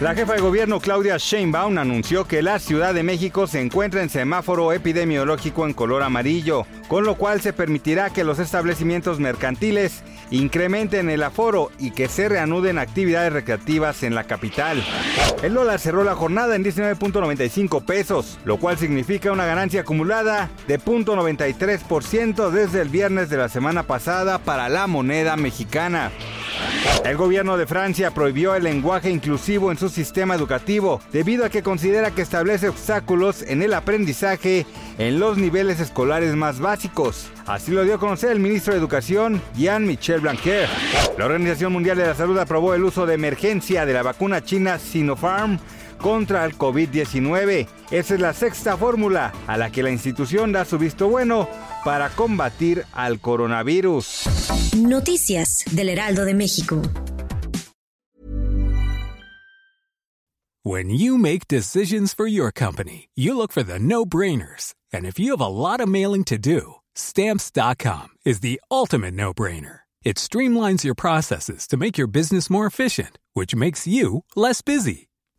La jefa de gobierno Claudia Sheinbaum anunció que la Ciudad de México se encuentra en semáforo epidemiológico en color amarillo, con lo cual se permitirá que los establecimientos mercantiles incrementen el aforo y que se reanuden actividades recreativas en la capital. El dólar cerró la jornada en 19.95 pesos, lo cual significa una ganancia acumulada de 0.93% desde el viernes de la semana pasada para la moneda mexicana. El gobierno de Francia prohibió el lenguaje inclusivo en su sistema educativo debido a que considera que establece obstáculos en el aprendizaje en los niveles escolares más básicos. Así lo dio a conocer el ministro de Educación, Jean-Michel Blanquer. La Organización Mundial de la Salud aprobó el uso de emergencia de la vacuna china Sinopharm contra el COVID-19. Esa es la sexta fórmula a la que la institución da su visto bueno para combatir al coronavirus. Noticias del Heraldo de México. When you make decisions for your company, you look for the no-brainers. And if you have a lot of mailing to do, stamps.com is the ultimate no-brainer. It streamlines your processes to make your business more efficient, which makes you less busy.